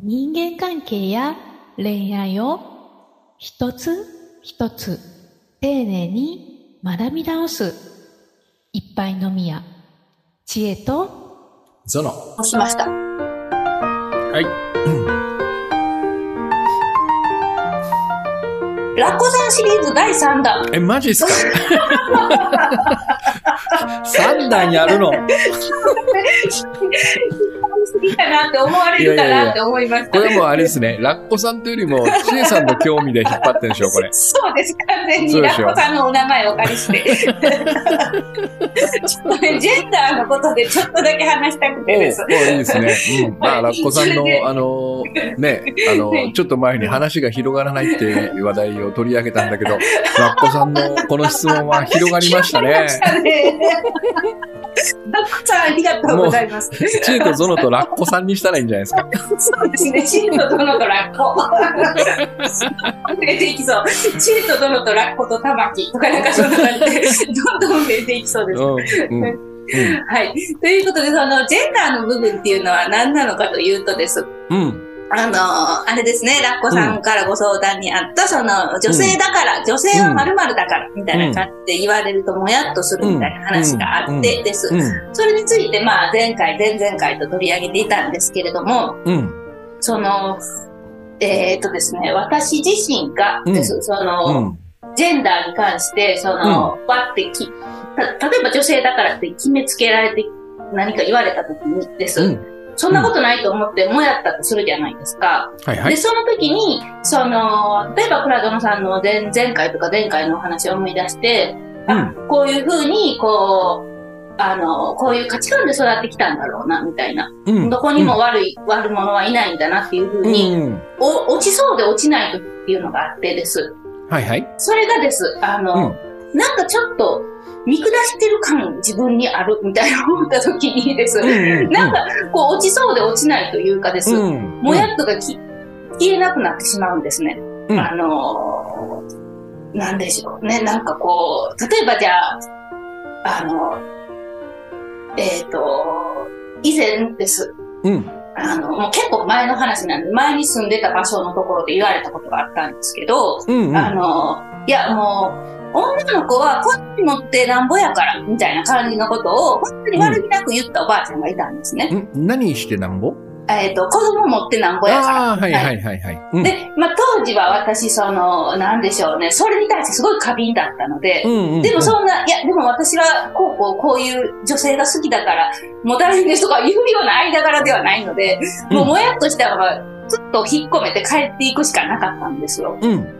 人間関係や恋愛を一つ一つ丁寧に学び直すいっぱいのみや知恵とゾノ。押しました。はい。ラッコさんシリーズ第3弾。え、マジっすか ?3 段やるの？好きかなって思われるかなって思いました。これもうあれですね、ラッコさんというよりも、ちえさんの興味で引っ張ってるんでしょ、これ。そうです、完全にラッコさんのお名前をお借りして。ちょっとね、ジェンダーのことでちょっとだけ話したくおてです。おいいですね。うん。まあ、ラッコさんの、あの、ね、あの、ちょっと前に話が広がらないっていう話題を取り上げたんだけど、ラッコさんのこの質問は広がりましたね。ラッコさんありがとうございます。チエとゾノとラッコさんにしたらいいんじゃないですか。そうですね、チート殿とラッコ。出ていきそう。チート殿とラッコとタマキとかなんかそんな感じで、どんどん出ていきそうです。うん。うん。うん。はい。ということで、その、ジェンダーの部分っていうのは何なのかというとです。うん。あの、あれですね、ラッコさんからご相談にあった、その、女性だから、女性は〇〇だから、みたいな感じで言われるともやっとするみたいな話があってです。うん。それについて、まあ、前回、前々回と取り上げていたんですけれども、うん。その、えっ、とですね、私自身がです、うんその、うん。ジェンダーに関して、その、わってき、た例えば女性だからって決めつけられて何か言われた時にです、うん。そんなことないと思ってもやったとするじゃないですか。で、はいはい。その時に、その、例えば、プラドノさんの前前回とか前回のお話を思い出して、あ、こういうふうに、こう、あの、こういう価値観で育ってきたんだろうな、みたいな。うん。どこにも悪い、悪者はいないんだなっていうふうに、うん。お落ちそうで落ちない時っていうのがあってです。はいはい。それがです、あの、なんかちょっと見下してる感自分にあるみたいな思った時にです、うん。なんかこう落ちそうで落ちないというかです、うん。もやっとがき消えなくなってしまうんですね。うんあのーなんでしょうね。なんかこう、例えばじゃあ、あの、えっ、と、以前です。うん。あの、もう結構前の話なんで、前に住んでた場所のところで言われたことがあったんですけど、うん。あの、いやもう、女の子はこっち持ってなんぼやから、みたいな感じのことを、本当に悪気なく言ったおばあちゃんがいたんですね。ん何してなんぼ？えっ、と、子供持ってなんぼやから。ああ、はいはいはいはい。うんで、まあ、当時は私、その、なんでしょうね、それに対してすごい過敏だったので、うんうん。でもそんな、いや、でも私は、こうこう、こういう女性が好きだから、持たないんですとか言うような間柄ではないので、もうもやっとしたまま、ずっと引っ込めて帰っていくしかなかったんですよ。うん。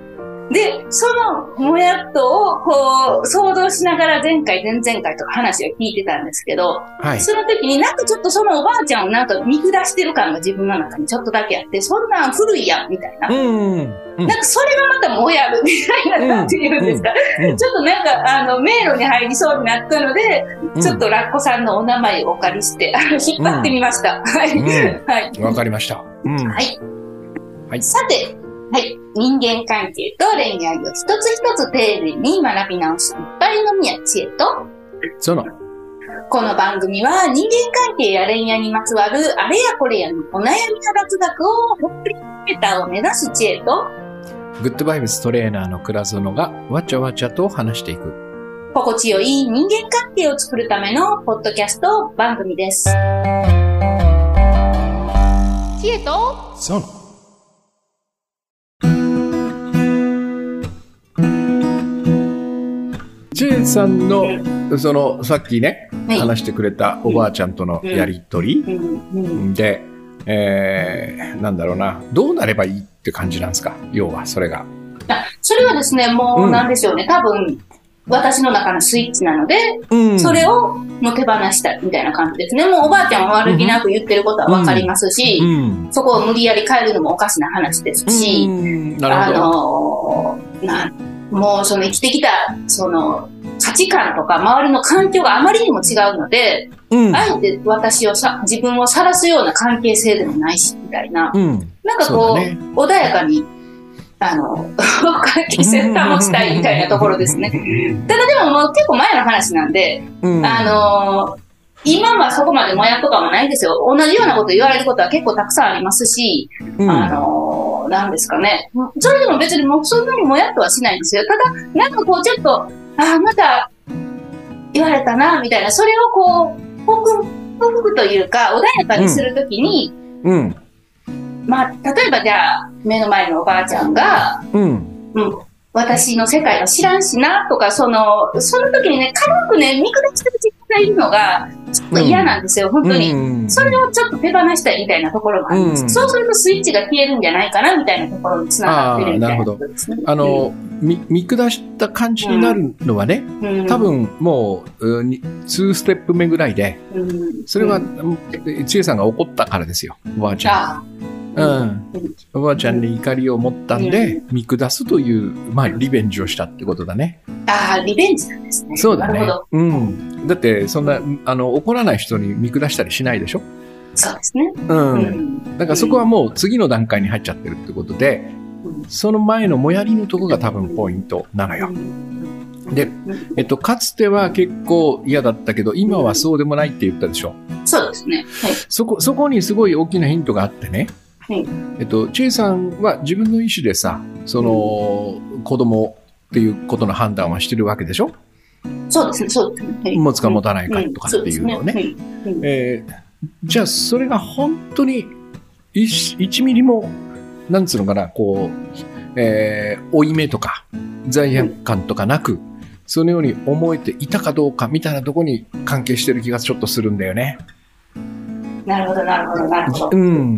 で、そのもやっとを、こう、想像しながら前回、前々回とか話を聞いてたんですけど、はい。その時になんかちょっとそのおばあちゃんをなんか見下してる感が自分の中にちょっとだけあって、そんなん古いやん、みたいな。うん。うんなんかそれがまたもやるみたいな、なんていうんですか？うんちょっとなんか、あの、迷路に入りそうになったので、うんちょっとラッコさんのお名前をお借りして、引っ張ってみました。はい。わかりました。うん。はい。はいさて、はい。人間関係と恋愛を一つ一つ丁寧に学び直すいっぱいの宮知恵と、その、この番組は人間関係や恋愛にまつわるあれやこれやのお悩みや雑学をほっぷりメーターを目指す知恵と、グッドバイブストレーナーの倉園がわちゃわちゃと話していく。心地よい人間関係を作るためのポッドキャスト番組です。知恵と、その。チェーンさんの、その、さっきね、はい。話してくれたおばあちゃんとのやりとりうん。うん。で、えー、なんだろうな、どうなればいいって感じなんですか？要は、それが。あそれはですね、もううんなんでしょうね、多分、私の中のスイッチなので、うん。それをもう手放したみたいな感じですね。もうおばあちゃんは悪気なく言ってることはわかりますし、うん。そこを無理やり変えるのもおかしな話ですし、あ。のーなんもうその生きてきた、その、価値観とか周りの環境があまりにも違うので、うん。あえて私をさ、自分を晒すような関係性でもないし、みたいな。うん。なんかこう、そうだね穏やかに、あの、関係性を保ちたいみたいなところですね。ただでももう結構前の話なんで、うんあのー今はそこまでもやとかもないですよ。同じようなこと言われることは結構たくさんありますし、うんあのーなんですかね。それでも別にもうそんなにもやっとはしないんですよ。ただ、なんかこうちょっと、ああ、また言われたな、みたいな、それをこう、克服というか、穏やかにするときに、うん。まあ、例えばじゃあ、目の前のおばあちゃんが、うん。うん、私の世界は知らんしな、とか、その、その時にね、軽くね、見下してる自分がいるのが、ちょっと嫌なんですよ、本当に。うんそれをちょっと手放したいみたいなところがあるんです、うん。そうするとスイッチが消えるんじゃないかなみたいなところにつながってるみたいなことですね。あの、み見下した感じになるのはね、うん、多分もう、うんに2ステップ目ぐらいで、うん、それはうん、千恵さんが怒ったからですよ、おばあちゃん。あうん。おばあちゃんに怒りを持ったんで、見下すという、まあ、リベンジをしたってことだね。あー、リベンジなんですね。そうだねなるほど。。うん。だって、そんな、あの、怒らない人に見下したりしないでしょ？そうですね。う。うんん。だからそこはもう次の段階に入っちゃってるってことで、その前のもやりのとこが多分ポイントなのよ。で、えっと、かつては結構嫌だったけど、今はそうでもないって言ったでしょ？そうですね。はい。そこ、そこにすごい大きなヒントがあってね。はいえっと、チェイさんは自分の意思でさ、その、子供っていうことの判断はしてるわけでしょ？そうですね。そうですね。はい持つか持たないかとかっていうのをね。えーじゃあ、それが本当に1、1ミリも、なんつうのかな、こう、えー、負い目とか、罪悪感とかなく、そのように思えていたかどうかみたいなところに関係してる気がちょっとするんだよね。うんなるほど、なるほど、なるほど。うん。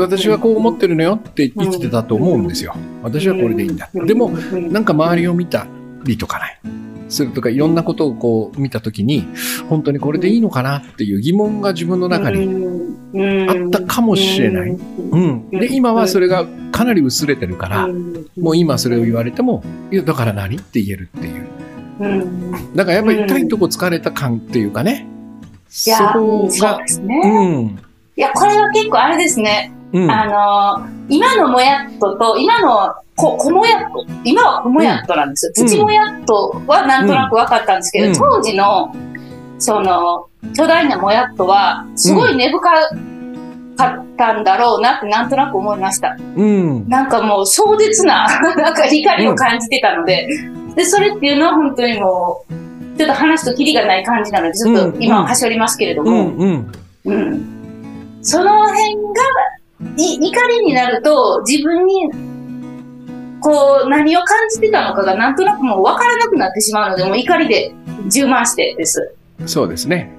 私はこう思ってるのよって生きてたと思うんですよ。私はこれでいいんだ。でも、なんか周りを見たりとかない。するとか、いろんなことをこう見たときに、本当にこれでいいのかなっていう疑問が自分の中ににあったかもしれない。うん。で、今はそれがかなり薄れてるから、もう今それを言われても、いや、だから何って言えるっていう。うん。だからやっぱり痛いとこ疲れた感っていうかね。いや、そうが、ですね。うん。いや、これは結構あれですね。うん。あの、今のもやっとと、今のこ、こもやっと、今はこもやっとなんですよ。うん土もやっとはなんとなく分かったんですけど、うん当時の、その、巨大なもやっとは、すごい根深かったんだろうなってなんとなく思いました。うん。なんかもう壮絶な、なんか怒りを感じてたので、で、それっていうのは本当にもう、ちょっと話とキリがない感じなので、ちょっと今は端折りますけれども、うん。うん。うん。その辺が、い怒りになると、自分に、こう、何を感じてたのかがなんとなくもう分からなくなってしまうので、もう怒りで充満してです。そうですね。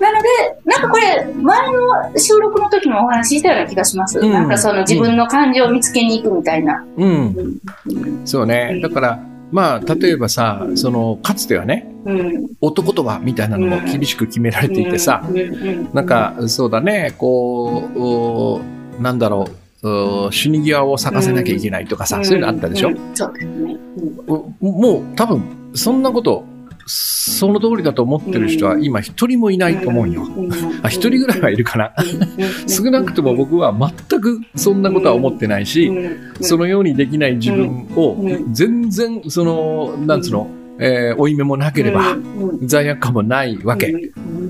なので、なんかこれ、前の収録の時もお話ししたような気がします。うんなんかその自分の感情を見つけに行くみたいな。うん。そうね。だから、まあ、例えばさ、その、かつてはね、うん。男とはみたいなのも厳しく決められていてさ、なん、か、そうだね、こうお、なんだろう、お死に際を咲かせなきゃいけないとかさ、そういうのあったでしょ、ううですね。おもう多分、そんなこと、その通りだと思ってる人は今一人もいないと思うよ。あ、一人ぐらいはいるかな。少なくとも僕は全くそんなことは思ってないし、そのようにできない自分をうん。全然、その、なんつうの、えー、負い目もなければ、罪悪感もないわけ。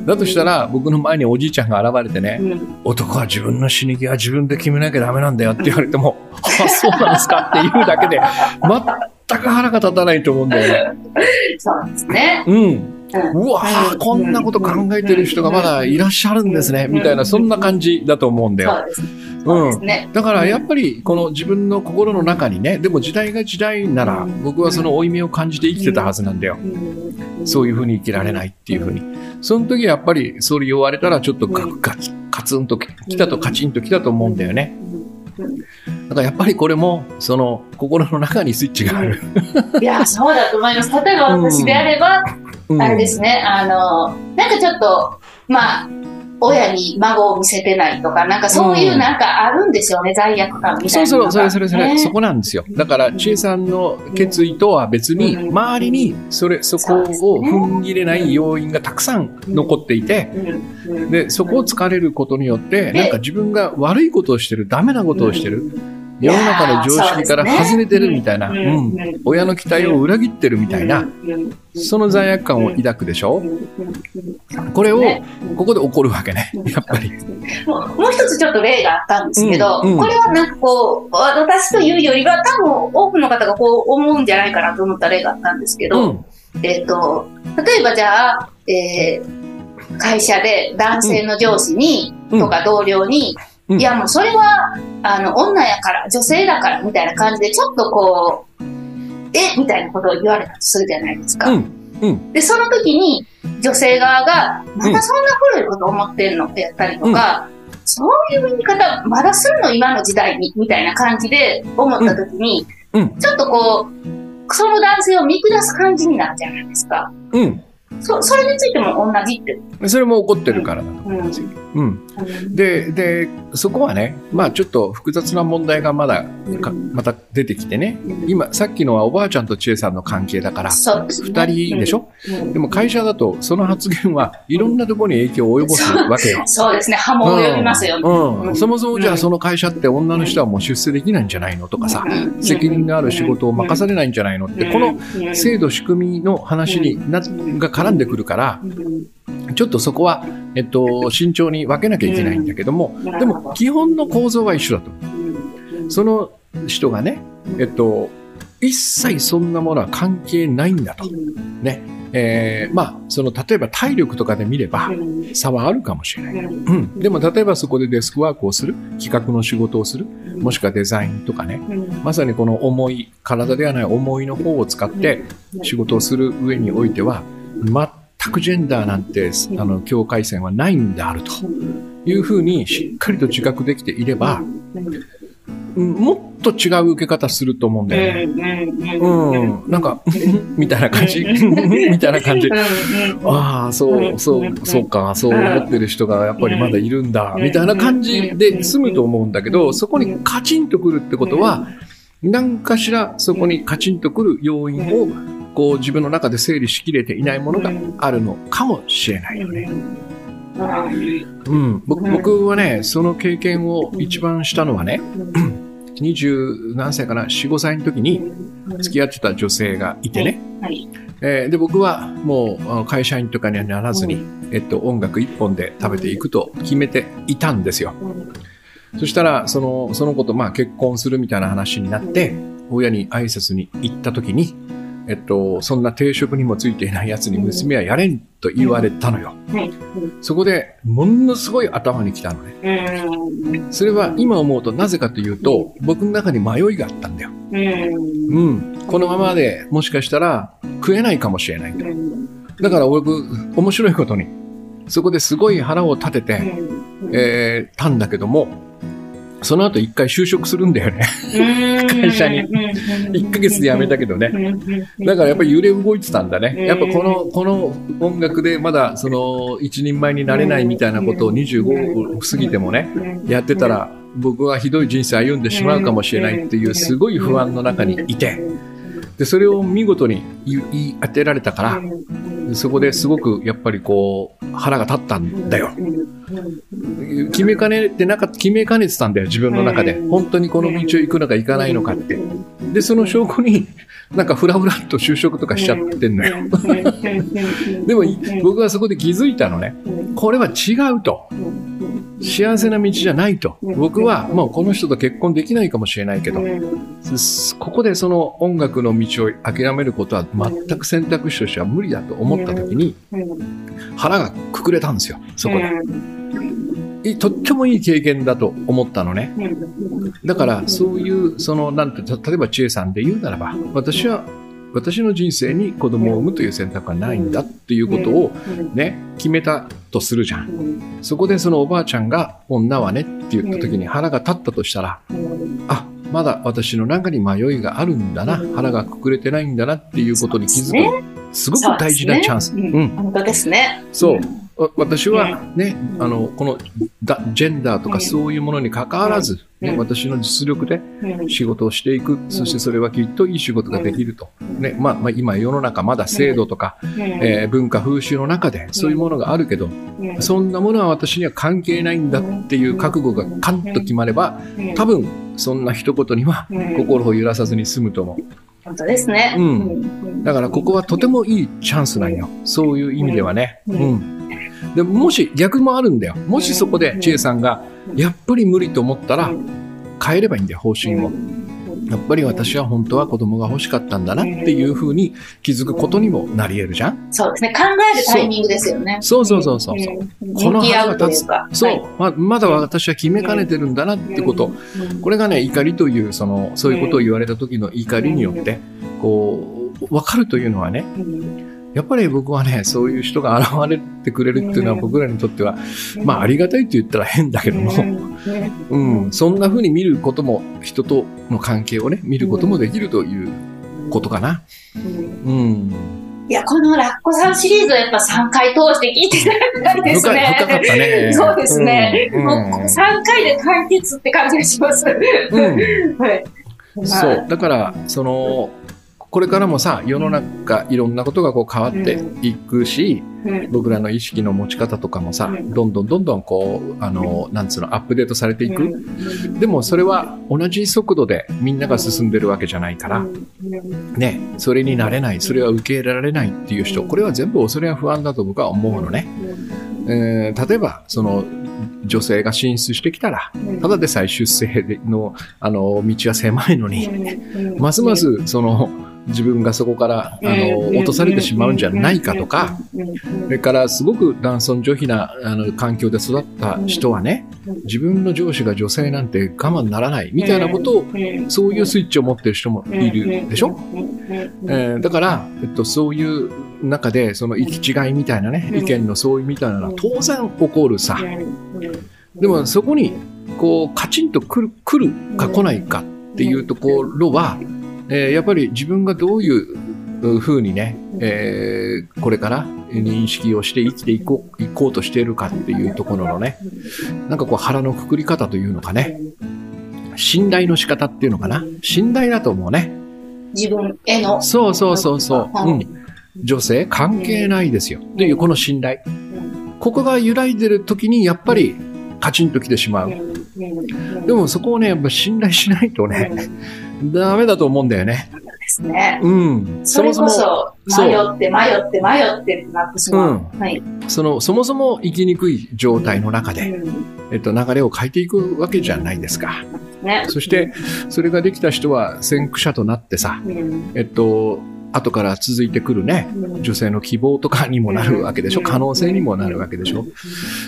だとしたら、僕の前におじいちゃんが現れてね、男は自分の死に際自分で決めなきゃダメなんだよって言われても、あ、そうなんですかって言うだけで、全く腹が立たないと思うんだよね。そうですね。うん。うわぁ、こんなこと考えてる人がまだいらっしゃるんですね、みたいな、そんな感じだと思うんだよ。そうですね。そうですね。だからやっぱりこの自分の心の中にね、でも時代が時代なら僕はその負い目を感じて生きてたはずなんだよ。そういうふうに生きられないっていうふうに。その時やっぱりそれ言われたらちょっとガガチカツンときたとカチンときたと思うんだよね。だからやっぱりこれもその心の中にスイッチがある。いや、そうだと思います。例えば私であれば、うん。あれですね、あの、なんかちょっと、まあ、親に孫を見せてないとか、なんかそういうなんかあるんですよね、罪悪感みたいな。そうそう、それそれそれ、ね。そこなんですよ。だから、千恵さんの決意とは別に、うん。周りにそれ、そこを踏ん切れない要因がたくさん残っていて、うん。うん。で、そこを疲れることによって、でなんか自分が悪いことをしてる、ダメなことをしてる、世の中の常識から外れてるみたいな、ううんん。親の期待を裏切ってるみたいな、その罪悪感を抱くでしょ。これを、ここで起こるわけね、やっぱり。もう一つちょっと例があったんですけど、これはなんかこう、私というよりは多分多くの方がこう思うんじゃないかなと思った例があったんですけど、うん。えっ、と、例えばじゃあ、えー会社で男性の上司に、うん。とか同僚に、うんいやもうそれは、あの、女やから、女性だから、みたいな感じで、ちょっとこう、え？みたいなことを言われたとするじゃないですか。うん。うん。で、その時に、女性側が、またそんな古いこと思ってんのってやったりとか、そういう言い方、まだするの今の時代に、みたいな感じで思った時に、ちょっとこう、その男性を見下す感じになるじゃないですか。うん。そ、それについても同じって。それも起こってるからだと思うん。うん。うん。で、で、そこはね、まあちょっと複雑な問題がまだか、また出てきてね。今、さっきのはおばあちゃんと千恵さんの関係だから、ね。二人でしょ？うん。でも会社だと、その発言はいろんなところに影響を及ぼすわけよ。そうですね。波紋を呼びますよ。ね。うん。うん。そもそもじゃうん。あその会社って女の人はもう出世できないんじゃないのとかさ、うん。責任のある仕事を任されないんじゃないのって、このうん制度仕組みの話にな、が絡んでくるから、うんちょっとそこは、えっと、慎重に分けなきゃいけないんだけども、うん。でも基本の構造は一緒だと。うん。その人がね、えっと、一切そんなものは関係ないんだと。ね。えーまあ、その、例えば体力とかで見ればうん。差はあるかもしれない。うん。うん。でも、例えばそこでデスクワークをする、企画の仕事をする、もしくはデザインとかね、うん。まさにこの重い、体ではない重いの方を使って仕事をする上においては、全くジェンダーなんて、あの、境界線はないんであると。いうふうにしっかりと自覚できていれば、うんもっと違う受け方すると思うんだよね。うん。なんか、みたいな感じ。みたいな感じ。ああ、そう、そう、そうか、そう思ってる人がやっぱりまだいるんだ、みたいな感じで済むと思うんだけど、そこにカチンとくるってことは、何かしらそこにカチンとくる要因を、こう自分の中で整理しきれていないものがあるのかもしれないよね。うん。僕僕はね、その経験を一番したのはね、二十何歳かな、四五歳の時に付き合ってた女性がいてね、はい。えーで、僕はもう会社員とかにはならずに、えっと、音楽一本で食べていくと決めていたんですよ。そしたら、その、その子とまあ結婚するみたいな話になって、親に挨拶に行った時に、えっと、そんな定職にもついていない奴に娘はやれんと言われたのよ。そこで、ものすごい頭に来たのね。それは今思うとなぜかというと、僕の中に迷いがあったんだよ。うん。このままでもしかしたら食えないかもしれないと。だから僕、面白いことに、そこですごい腹を立てて、えーたんだけども、その後一回就職するんだよね。会社に。1ヶ月で辞めたけどね。だからやっぱり揺れ動いてたんだね。やっぱこの、この音楽でまだその一人前になれないみたいなことを25過ぎてもね、やってたら僕はひどい人生歩んでしまうかもしれないっていうすごい不安の中にいて、で、それを見事に言い言い当てられたから、そこですごくやっぱりこう腹が立ったんだよ。決めかねてなか決めかねてたんだよ、自分の中で。本当にこの道を行くのか行かないのかって。で、その証拠に、なんかふらふらっと就職とかしちゃってんのよ。でも、い僕はそこで気づいたのね。これは違うと。幸せな道じゃないと。僕はもうこの人と結婚できないかもしれないけど、ここでその音楽の道を諦めることは全く選択肢としては無理だと思った時に腹がくくれたんですよ、そこで。とってもいい経験だと思ったのね。だからそういう、その、なんて、例えば知恵さんで言うならば、私は、私の人生に子供を産むという選択はないんだっていうことをね、決めたとするじゃん。そこでそのおばあちゃんが女はねって言った時に腹が立ったとしたら、あ、まだ私の中に迷いがあるんだな、腹がくくれてないんだなっていうことに気づく。すごく大事なチャンス。うん。本当ですね。そう。わ私はね、あの、このだジェンダーとかそういうものに関わらず、ね、うん。私の実力でうん。仕事をしていく、そしてそれはきっといい仕事ができると。ね、まあ、まあ、今世の中まだ制度とか、うん。えー文化風習の中でそういうものがあるけど、うん。そんなものは私には関係ないんだっていう覚悟がカンと決まれば、うん。多分そんな一言にはうん。心を揺らさずに済むと思う。本当ですね。うん。ん。だからここはとてもいいチャンスなんよ。そういう意味ではね。ううん。ん。でもし逆もあるんだよ。もしそこで千恵さんがうんやっぱり無理と思ったらうん変えればいいんだよ、方針を。やっぱり私は本当は子供が欲しかったんだなっていうふうに気づくことにもなり得るじゃんそうですね。考えるタイミングですよね。そうそうそうそう。うんこの腹が立つうか。。そうはい。ままだ私は決めかねてるんだなってこと。うんこれがね、怒りという、その、そういうことを言われた時の怒りによって、こう、わかるというのはね、うんやっぱり僕はね、そういう人が現れてくれるっていうのはうん僕らにとっては、まあありがたいって言ったら変だけども、うんうん、そんな風に見ることも、人との関係をね、見ることもできるということかな。うんうん。いや、このラッコさんシリーズはやっぱ3回通して聞いてたんですね。深かったね。そうですね。うんもう3回で解決って感じがします。うん はい。まあそう。だから、その、これからもさ、世の中、いろんなことがこう変わっていくし、うん。僕らの意識の持ち方とかもさ、うん。どんどんどんどんこう、あの、なんつうの、アップデートされていく。うん。でもそれは同じ速度でみんなが進んでるわけじゃないから、ね、それになれない、それは受け入れられないっていう人、これは全部恐れや不安だと僕は思うのね。えー例えば、その、女性が進出してきたら、ただでさえ出世の、あの、道は狭いのに、ますます、その、自分がそこから、あの、落とされてしまうんじゃないかとか、それからすごく男尊女卑なあの環境で育った人はね、自分の上司が女性なんて我慢ならないみたいなことを、そういうスイッチを持ってる人もいるでしょ、えーだから、えっと、そういう中で、その行き違いみたいなね、うん。意見の相違みたいなのは当然起こるさ。でもそこに、こう、カチンと来る、来るか来ないかっていうところは、えーやっぱり自分がどういうふうにね、えーこれから認識をして生きていこう、いこうとしているかっていうところのね、なんかこう腹のくくり方というのかね、信頼の仕方っていうのかな。信頼だと思うね。自分への。そうそうそうそう。はいうん。女性関係ないですよ。っていうこの信頼。ここが揺らいでる時にやっぱりカチンと来てしまう。でもそこをね、やっぱ信頼しないとね、ダメだと思うんだよね。ですね。うん。それこそ、迷って迷って迷ってってなってしまう。はい。その、そもそも生きにくい状態の中で、うんえっと、流れを変えていくわけじゃないですか。ね。そして、それができた人は先駆者となってさ、うん、えっと、後から続いてくるね、うん女性の希望とかにもなるわけでしょ、うん可能性にもなるわけでしょ。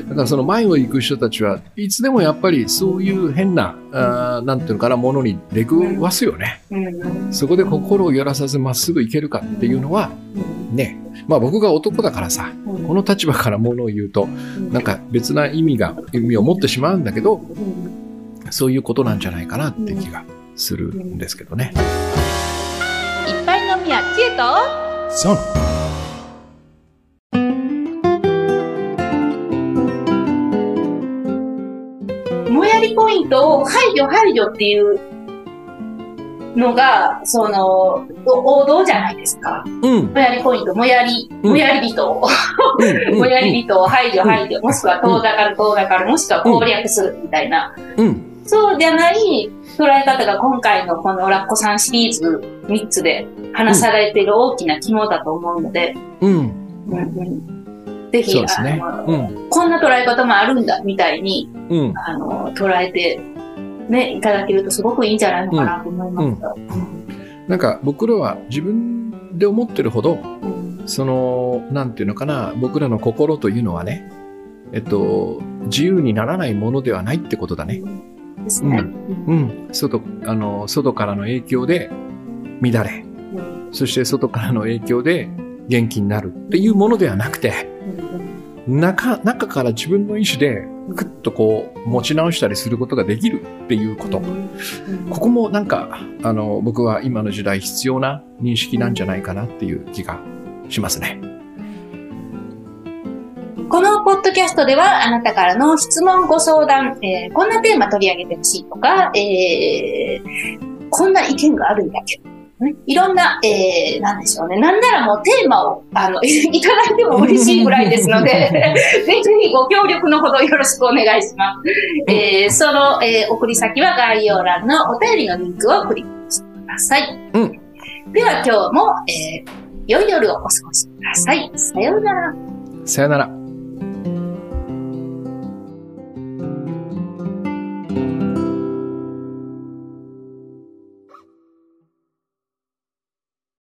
だからその前を行く人たちはいつでもやっぱりそういう変な、あーなんていうのかな、ものに出くわすよね。うんそこで心を揺らさずまっすぐ行けるかっていうのは、ね、まあ僕が男だからさ、うんこの立場からものを言うと、なんか別な意味が、意味を持ってしまうんだけど、うんそういうことなんじゃないかなって気がするんですけどね。そう。もやりポイントを排除排除っていうのが、その、お王道じゃないですか。うん。もやりポイント、もやり、うんもやり人を、うん。もやり人を排除排除、もしくは遠ざかる遠ざかる、もしくは攻略するみたいな。うん。そうじゃない捉え方が今回のこのラッコさんシリーズ3つで話されている大きな肝だと思うので、うん。うんうん、ぜひ、ね。あのうん。こんな捉え方もあるんだみたいにうん。あの捉えて、ね、いただけるとすごくいいんじゃないのかなと思いますよ。なんか僕らは自分で思ってるほど、うんその、なんていうのかな、僕らの心というのはね、えっと、自由にならないものではないってことだね。ですね。うん。外、あの、外からの影響で乱れ、うんそして外からの影響で元気になるっていうものではなくて、中、中から自分の意志で、くっとこう、持ち直したりすることができるっていうこと。ここもなんか、あの、僕は今の時代必要な認識なんじゃないかなっていう気がしますね。このドキャストではあなたからの質問ご相談、えー、こんなテーマ取り上げてほしいとか、えー、こんな意見があるんだけど、ね、いろんな、えー、なんでしょうね。なんならもうテーマを、あの、いただいても嬉しいぐらいですので、ぜひご協力のほどよろしくお願いします。えー、その、えー、送り先は概要欄のお便りのリンクをクリックしてください。うん。では今日も、えー、良い夜をお過ごしください。さようなら。さようなら。